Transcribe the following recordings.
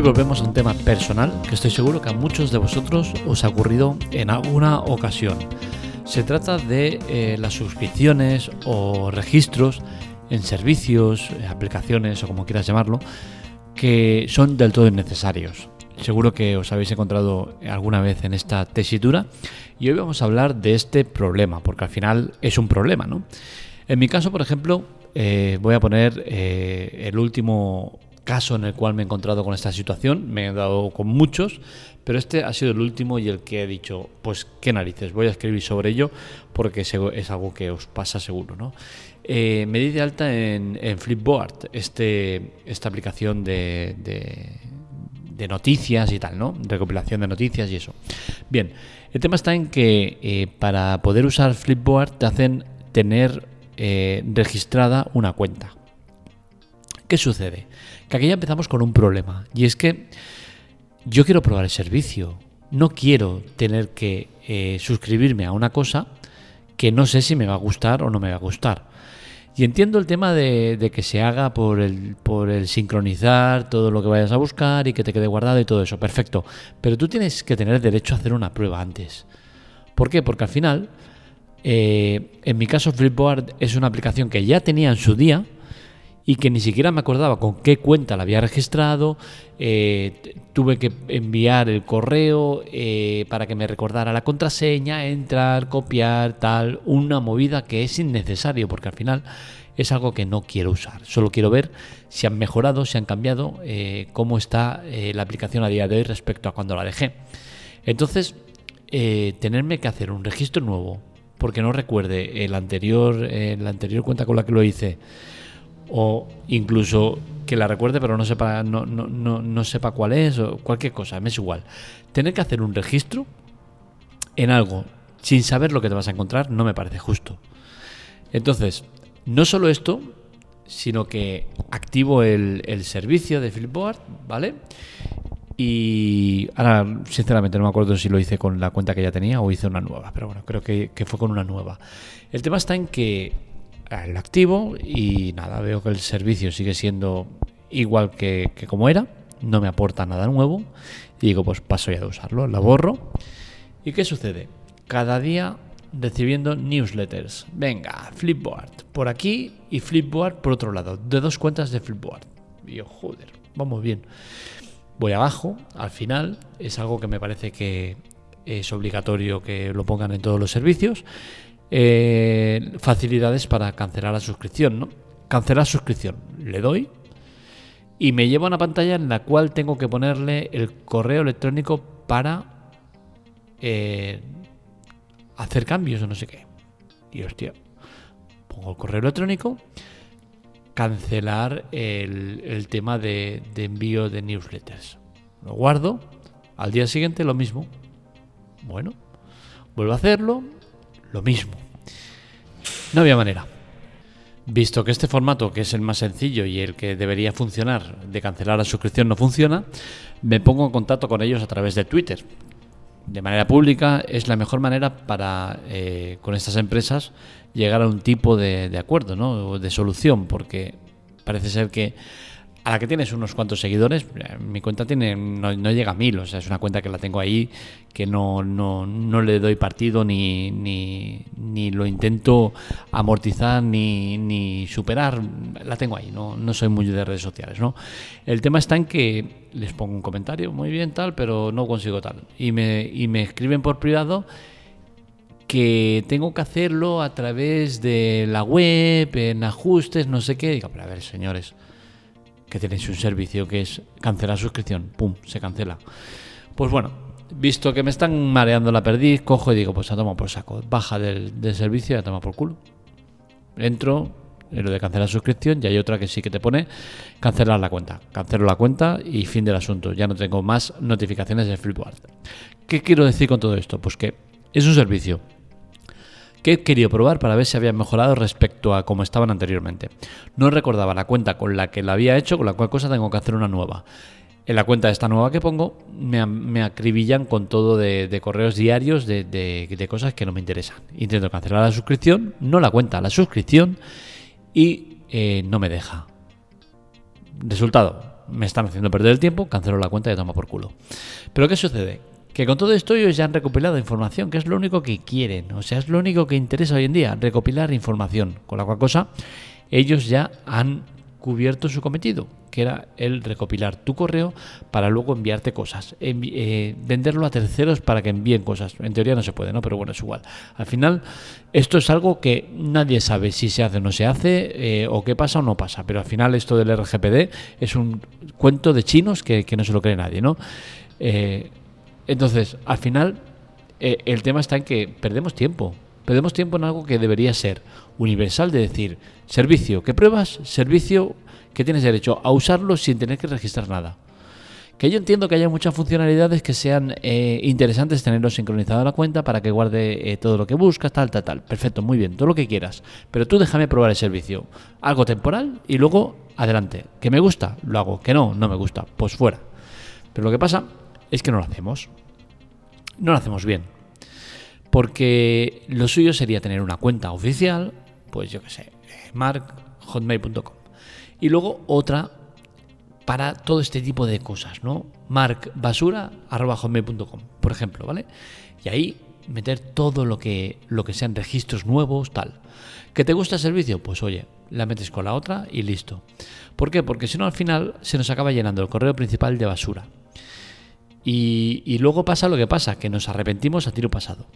Hoy volvemos a un tema personal que estoy seguro que a muchos de vosotros os ha ocurrido en alguna ocasión. Se trata de eh, las suscripciones o registros en servicios, eh, aplicaciones o como quieras llamarlo, que son del todo innecesarios. Seguro que os habéis encontrado alguna vez en esta tesitura y hoy vamos a hablar de este problema, porque al final es un problema, ¿no? En mi caso, por ejemplo, eh, voy a poner el último caso en el cual me he encontrado con esta situación, me he dado con muchos, pero este ha sido el último y el que he dicho, pues qué narices, voy a escribir sobre ello porque es algo que os pasa seguro, ¿no? Eh, me di de alta en, Flipboard, este, esta aplicación de, de, noticias y tal, ¿no? Recopilación de noticias y eso. Bien, el tema está en que eh, para poder usar Flipboard te hacen tener eh, registrada una cuenta. ¿Qué sucede? Que aquí ya empezamos con un problema. Y es que yo quiero probar el servicio. No quiero tener que eh, suscribirme a una cosa que no sé si me va a gustar o no me va a gustar. Y entiendo el tema de, que se haga por el, por el sincronizar todo lo que vayas a buscar y que te quede guardado y todo eso. Perfecto. Pero tú tienes que tener derecho a hacer una prueba antes. ¿Por qué? Porque al final, eh, en mi caso, Flipboard es una aplicación que ya tenía en su día y que ni siquiera me acordaba con qué cuenta la había registrado. Eh, tuve que enviar el correo eh, para que me recordara la contraseña, entrar, copiar, tal. Una movida que es innecesario porque al final es algo que no quiero usar. Solo quiero ver si han mejorado, si han cambiado, eh, cómo está la aplicación a día de hoy respecto a cuando la dejé. Entonces, tenerme que hacer un registro nuevo porque no recuerde el anterior, la anterior cuenta con la que lo hice o incluso que la recuerde pero no sepa, no, no, no, sepa cuál es o cualquier cosa, me es igual. Tener que hacer un registro en algo sin saber lo que te vas a encontrar no me parece justo. Entonces, no solo esto, sino que activo el, servicio de Flipboard, ¿vale? Y ahora, sinceramente, no me acuerdo si lo hice con la cuenta que ya tenía o hice una nueva, pero bueno, creo que, que fue con una nueva. El tema está en que el activo y nada, veo que el servicio sigue siendo igual que, como era, no me aporta nada nuevo y digo, pues paso ya de usarlo, la borro. ¿Y qué sucede? Cada día recibiendo newsletters. Venga, Flipboard por aquí y Flipboard por otro lado, de dos cuentas de Flipboard. Y joder, vamos bien. Voy abajo, al final, es algo que me parece que es obligatorio que lo pongan en todos los servicios eh, facilidades para cancelar la suscripción, ¿no? Cancelar suscripción. Le doy y me lleva a una pantalla en la cual tengo que ponerle el correo electrónico para eh, hacer cambios o no sé qué. Y hostia, pongo el correo electrónico, cancelar el, tema de, de envío de newsletters. Lo guardo, al día siguiente lo mismo. Bueno, vuelvo a hacerlo, lo mismo. No había manera. Visto que este formato, que es el más sencillo y el que debería funcionar, de cancelar la suscripción no funciona, me pongo en contacto con ellos a través de Twitter. De manera pública es la mejor manera para, eh, con estas empresas, llegar a un tipo de, de acuerdo, ¿no? de solución, porque parece ser que a la que tienes unos cuantos seguidores, eh, mi cuenta tiene no, llega a mil, o sea, es una cuenta que la tengo ahí, que no, no, no le doy partido ni, ni, ni lo intento amortizar ni, ni, superar, la tengo ahí, no, no soy muy de redes sociales, ¿no? El tema está en que les pongo un comentario, muy bien tal, pero no consigo tal, y me, y me escriben por privado que tengo que hacerlo a través de la web, en ajustes, no sé qué, digo, pero a ver, señores, que tenéis un servicio que es cancelar suscripción, pum, se cancela. Pues bueno, visto que me están mareando la perdiz, cojo y digo, pues a toma por saco, baja del, servicio y a toma por culo. Entro en lo de cancelar suscripción y hay otra que sí que te pone cancelar la cuenta. Cancelo la cuenta y fin del asunto. Ya no tengo más notificaciones de Flipboard. ¿Qué quiero decir con todo esto? Pues que es un servicio que he querido probar para ver si habían mejorado respecto a cómo estaban anteriormente. No recordaba la cuenta con la que la había hecho, con la cual cosa tengo que hacer una nueva. En la cuenta de esta nueva que pongo me, acribillan con todo de, correos diarios de, cosas que no me interesan. Intento cancelar la suscripción, no la cuenta, la suscripción y eh, no me deja. Resultado, me están haciendo perder el tiempo, cancelo la cuenta y toma por culo. Pero ¿qué sucede? Que con todo esto ellos ya han recopilado información, que es lo único que quieren, o sea, es lo único que interesa hoy en día, recopilar información, con la cual cosa ellos ya han cubierto su cometido, que era el recopilar tu correo para luego enviarte cosas, eh, venderlo a terceros para que envíen cosas. En teoría no se puede, ¿no? Pero bueno, es igual. Al final, esto es algo que nadie sabe si se hace o no se hace, eh, o qué pasa o no pasa. Pero al final, esto del RGPD es un cuento de chinos que, no se lo cree nadie, ¿no? Eh, entonces, al final, el tema está en que perdemos tiempo. Perdemos tiempo en algo que debería ser universal, de decir, servicio que pruebas, servicio que tienes derecho a usarlo sin tener que registrar nada. Que yo entiendo que haya muchas funcionalidades que sean eh, interesantes tenerlo sincronizado a la cuenta para que guarde eh, todo lo que buscas, tal, tal, tal. Perfecto, muy bien, todo lo que quieras. Pero tú déjame probar el servicio. Algo temporal y luego adelante. Que me gusta, lo hago. Que no, no me gusta, pues fuera. Pero lo que pasa es que no lo hacemos. No lo hacemos bien. Porque lo suyo sería tener una cuenta oficial, pues yo qué sé, markhotmail.com. Y luego otra para todo este tipo de cosas, ¿no? markbasura.hotmail.com, por ejemplo, ¿vale? Y ahí meter todo lo que, lo que sean registros nuevos, tal. ¿Que te gusta el servicio? Pues oye, la metes con la otra y listo. ¿Por qué? Porque si no al final se nos acaba llenando el correo principal de basura. Y, luego pasa lo que pasa, que nos arrepentimos a tiro pasado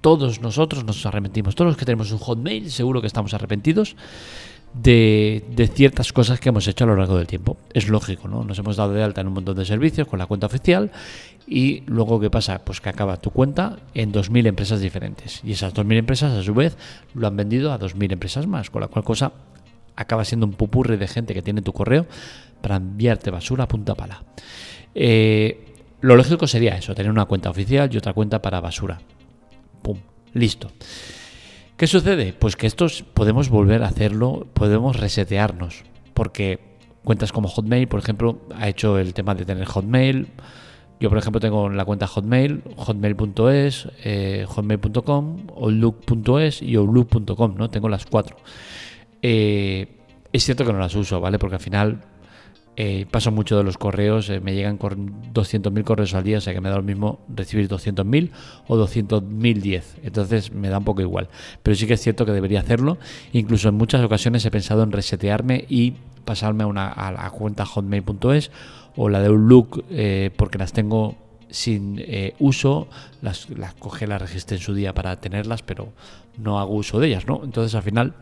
todos nosotros nos arrepentimos. Todos los que tenemos un hotmail, seguro que estamos arrepentidos de, ciertas cosas que hemos hecho a lo largo del tiempo. Es lógico, ¿no? Nos hemos dado de alta en un montón de servicios con la cuenta oficial y luego ¿qué pasa? Pues que acaba tu cuenta en 2.000 empresas diferentes. Y esas 2.000 empresas a su vez lo han vendido a 2.000 empresas más, con la cual cosa acaba siendo un pupurre de gente que tiene tu correo para enviarte basura a punta pala. Eh, lo lógico sería eso, tener una cuenta oficial y otra cuenta para basura. ¡Pum! Listo. ¿Qué sucede? Pues que estos podemos volver a hacerlo, podemos resetearnos, porque cuentas como Hotmail, por ejemplo, ha hecho el tema de tener Hotmail. Yo, por ejemplo, tengo la cuenta Hotmail, hotmail.es, eh, hotmail.com, outlook.es y outlook.com, ¿no? Tengo las cuatro. Eh, es cierto que no las uso, ¿vale? Porque al final eh, paso mucho de los correos, eh, me llegan con 200.000 correos al día, o sea que me da lo mismo recibir 200.000 o 200.010. Entonces me da un poco igual. Pero sí que es cierto que debería hacerlo. Incluso en muchas ocasiones he pensado en resetearme y pasarme a, una, a la cuenta hotmail.es o la de Outlook eh, porque las tengo sin uso, las, las las registré en su día para tenerlas, pero no hago uso de ellas, ¿no? Entonces al final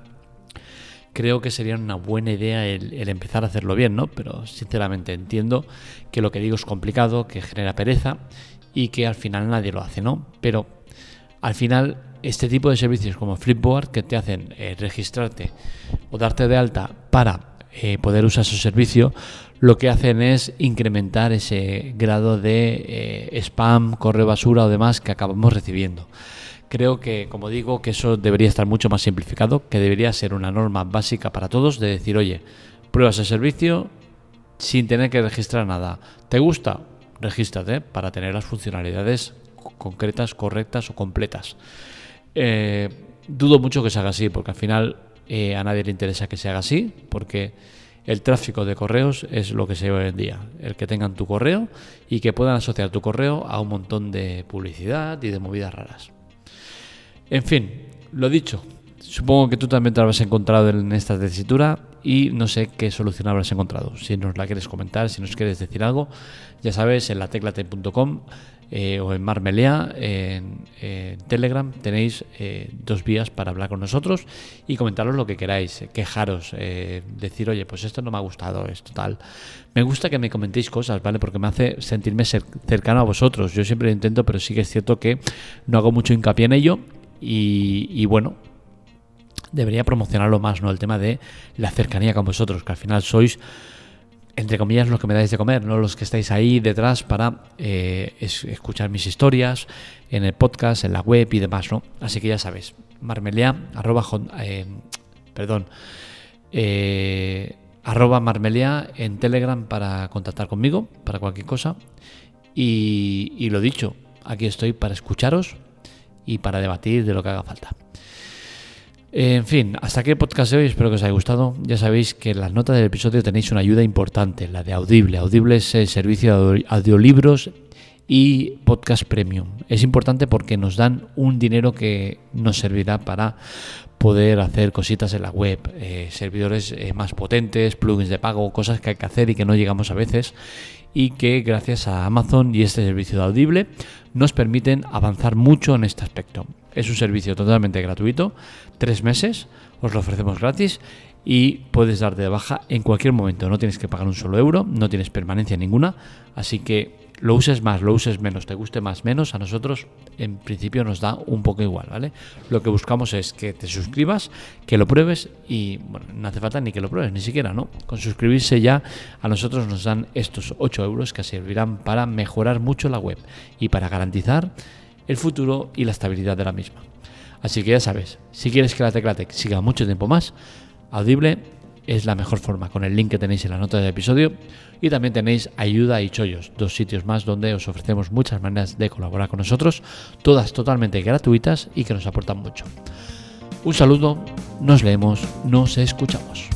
creo que sería una buena idea el, empezar a hacerlo bien, ¿no? Pero sinceramente entiendo que lo que digo es complicado, que genera pereza y que al final nadie lo hace, ¿no? Pero al final este tipo de servicios como Flipboard que te hacen eh, registrarte o darte de alta para eh, poder usar su servicio, lo que hacen es incrementar ese grado de eh, spam, correo basura o demás que acabamos recibiendo. Creo que, como digo, que eso debería estar mucho más simplificado, que debería ser una norma básica para todos de decir, oye, pruebas el servicio sin tener que registrar nada. ¿Te gusta? Regístrate para tener las funcionalidades concretas, correctas o completas. Eh, dudo mucho que se haga así, porque al final eh, a nadie le interesa que se haga así, porque el tráfico de correos es lo que se ve hoy en día. El que tengan tu correo y que puedan asociar tu correo a un montón de publicidad y de movidas raras. En fin, lo dicho, supongo que tú también te habrás encontrado en esta tesitura y no sé qué solución habrás encontrado. Si nos la quieres comentar, si nos quieres decir algo, ya sabes, en la teclate.com eh, o en Marmelea, en, Telegram, tenéis eh, dos vías para hablar con nosotros y comentaros lo que queráis, quejaros, eh, decir, oye, pues esto no me ha gustado, esto tal. Me gusta que me comentéis cosas, ¿vale? Porque me hace sentirme cercano a vosotros. Yo siempre lo intento, pero sí que es cierto que no hago mucho hincapié en ello y, bueno, debería promocionarlo más, ¿no? El tema de la cercanía con vosotros, que al final sois, entre comillas, los que me dais de comer, ¿no? Los que estáis ahí detrás para eh, escuchar mis historias en el podcast, en la web y demás, ¿no? Así que ya sabéis, marmelia, arroba, eh, perdón, eh, arroba marmelia en Telegram para contactar conmigo, para cualquier cosa. Y lo dicho, aquí estoy para escucharos y para debatir de lo que haga falta. En fin, hasta aquí el podcast de hoy, espero que os haya gustado. Ya sabéis que en las notas del episodio tenéis una ayuda importante, la de Audible. Audible es el servicio de audiolibros y podcast premium. Es importante porque nos dan un dinero que nos servirá para poder hacer cositas en la web, eh, servidores eh, más potentes, plugins de pago, cosas que hay que hacer y que no llegamos a veces y que gracias a Amazon y este servicio de Audible nos permiten avanzar mucho en este aspecto. Es un servicio totalmente gratuito, tres meses, os lo ofrecemos gratis y puedes dar de baja en cualquier momento. No tienes que pagar un solo euro, no tienes permanencia ninguna, así que lo uses más, lo uses menos, te guste más, menos, a nosotros en principio nos da un poco igual, ¿vale? Lo que buscamos es que te suscribas, que lo pruebes y, bueno, no hace falta ni que lo pruebes, ni siquiera, ¿no? Con suscribirse ya a nosotros nos dan estos 8 euros que servirán para mejorar mucho la web y para garantizar el futuro y la estabilidad de la misma. Así que ya sabes, si quieres que la Teclatec siga mucho tiempo más, Audible es la mejor forma con el link que tenéis en la nota del episodio y también tenéis Ayuda y Chollos, dos sitios más donde os ofrecemos muchas maneras de colaborar con nosotros, todas totalmente gratuitas y que nos aportan mucho. Un saludo, nos leemos, nos escuchamos.